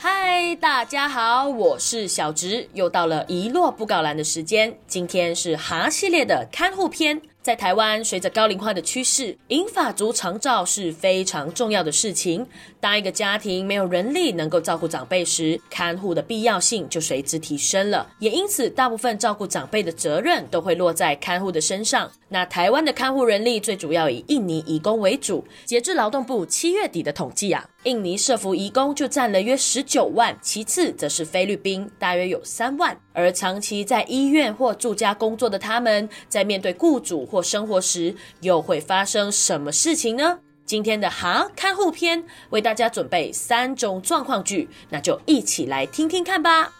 嗨，大家好，我是小植，又到了遗落布告栏的时间。今天是哈系列的看护篇。在台湾，随着高龄化的趋势，银发族长照是非常重要的事情。当一个家庭没有人力能够照顾长辈时，看护的必要性就随之提升了。也因此，大部分照顾长辈的责任都会落在看护的身上。那台湾的看护人力最主要以印尼移工为主。截至劳动部七月底的统计啊，印尼社服移工就占了约十九万，其次则是菲律宾，大约有三万。而长期在医院或住家工作的他们，在面对雇主或生活时，又会发生什么事情呢？今天的哈看护篇为大家准备三种状况剧，那就一起来听听看吧。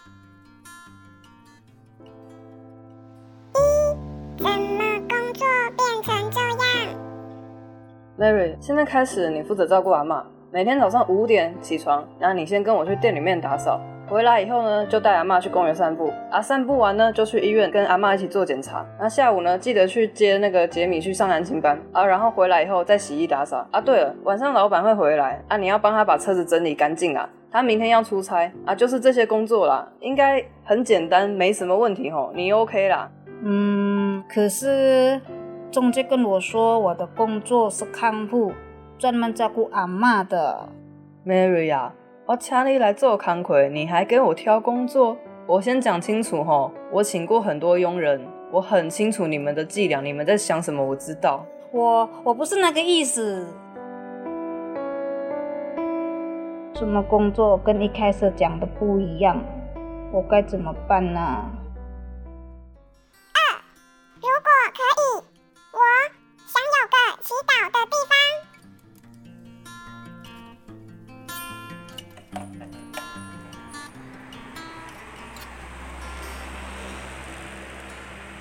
一，怎么工作变成这样？Mary，现在开始你负责照顾阿妈，每天早上五点起床，然后你先跟我去店里面打扫。回来以后呢，就带阿妈去公园散步啊，散步完呢，就去医院跟阿妈一起做检查。那下午呢，记得去接那个杰米去上安亲班啊，然后回来以后再洗衣打扫啊。对了，晚上老板会回来啊，你要帮他把车子整理干净啊。他明天要出差啊，就是这些工作啦，应该很简单，没什么问题吼，你 OK 啦？嗯，可是中介跟我说我的工作是看护，专门照顾阿妈的，Mary 呀。我请你来做康奎，你还给我挑工作？我先讲清楚吼，我请过很多佣人，我很清楚你们的伎俩，你们在想什么，我知道。我我不是那个意思。什么工作跟一开始讲的不一样？我该怎么办呢？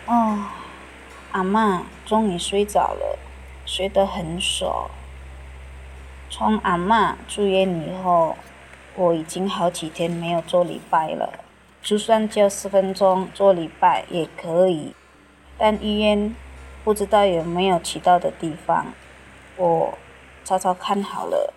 哦，阿妈终于睡着了，睡得很熟。从阿妈住院以后，我已经好几天没有做礼拜了。就算叫十分钟做礼拜也可以，但医院不知道有没有祈祷的地方，我找找看好了。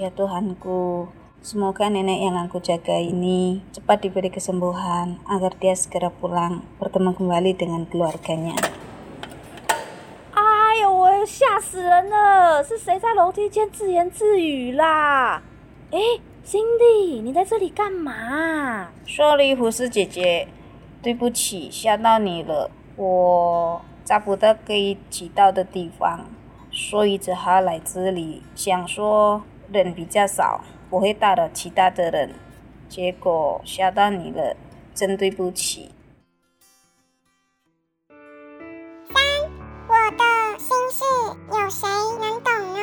Ya Tuhanku, semoga nenek yang aku jaga ini cepat diberi kesembuhan agar dia segera pulang bertemu kembali dengan keluarganya. 哎呦，我吓死人了！是谁在楼梯间自言自语啦？哎，Cindy，你在这里干嘛？Sorry，护士姐姐，对不起，吓到你了。我找不到可以祈祷的地方，所以只好来这里，想说。 人比较少，不会打扰其他的人，结果吓到你了，真对不起。三，我的心事有谁能懂呢？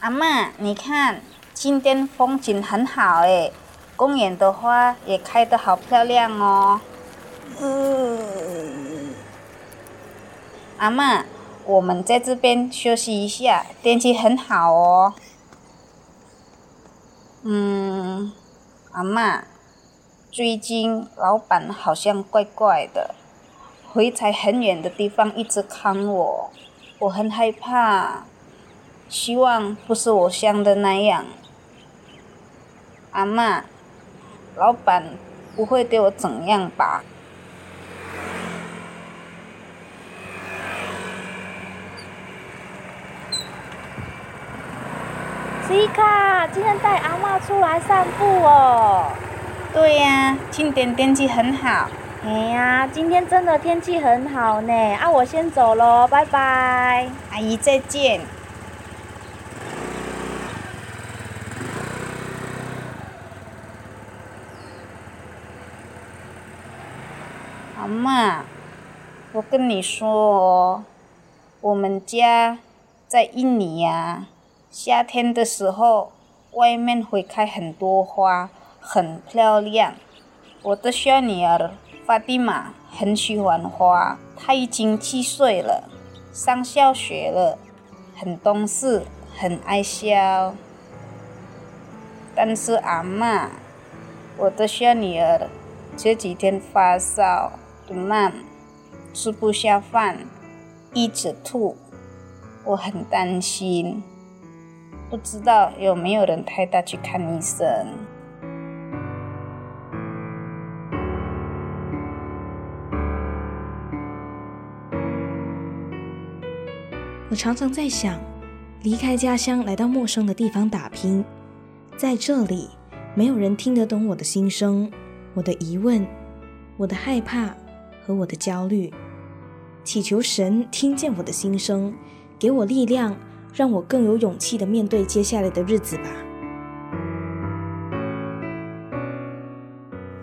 阿妈，你看，今天风景很好诶。公园的花也开得好漂亮哦。嗯，阿妈，我们在这边休息一下，天气很好哦。嗯，阿妈，最近老板好像怪怪的，回在很远的地方一直看我，我很害怕。希望不是我想的那样。阿妈。老板不会对我怎样吧？西卡，今天带阿妈出来散步哦。对呀，今天天气很好。哎呀，今天真的天气很好呢。啊，我先走喽，拜拜。阿姨再见。阿妈，我跟你说哦，我们家在印尼呀，夏天的时候外面会开很多花，很漂亮。我的小女儿法蒂玛很喜欢花，她已经七岁了，上小学了，很懂事，很爱笑。但是阿妈，我的小女儿这几天发烧、肚烂，吃不下饭，一直吐，我很担心，不知道有没有人带他去看医生。我常常在想，离开家乡来到陌生的地方打拼，在这里没有人听得懂我的心声、我的疑问、我的害怕和我的焦虑。祈求神听见我的心声，给我力量，让我更有勇气的面对接下来的日子吧。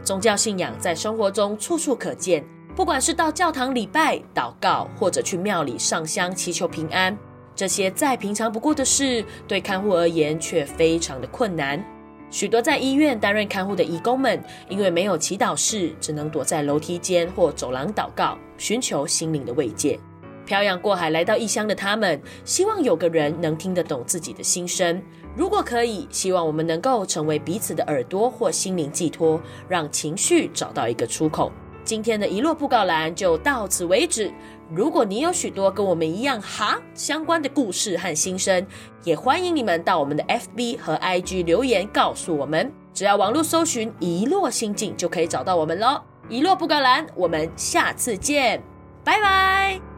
宗教信仰在生活中处处可见。不管是到教堂礼拜、祷告，或者去庙里上香祈求平安，这些再平常不过的事，对看护而言却非常的困难。许多在医院担任看护的义工们，因为没有祈祷室，只能躲在楼梯间或走廊祷告，寻求心灵的慰藉。漂洋过海来到异乡的他们，希望有个人能听得懂自己的心声。如果可以，希望我们能够成为彼此的耳朵或心灵寄托，让情绪找到一个出口。今天的一摞布告栏就到此为止。如果你有许多跟我们一样哈相关的故事和心声，也欢迎你们到我们的 FB 和 IG 留言告诉我们。只要网络搜寻“遗落心境”就可以找到我们喽。遗落布告栏，我们下次见，拜拜。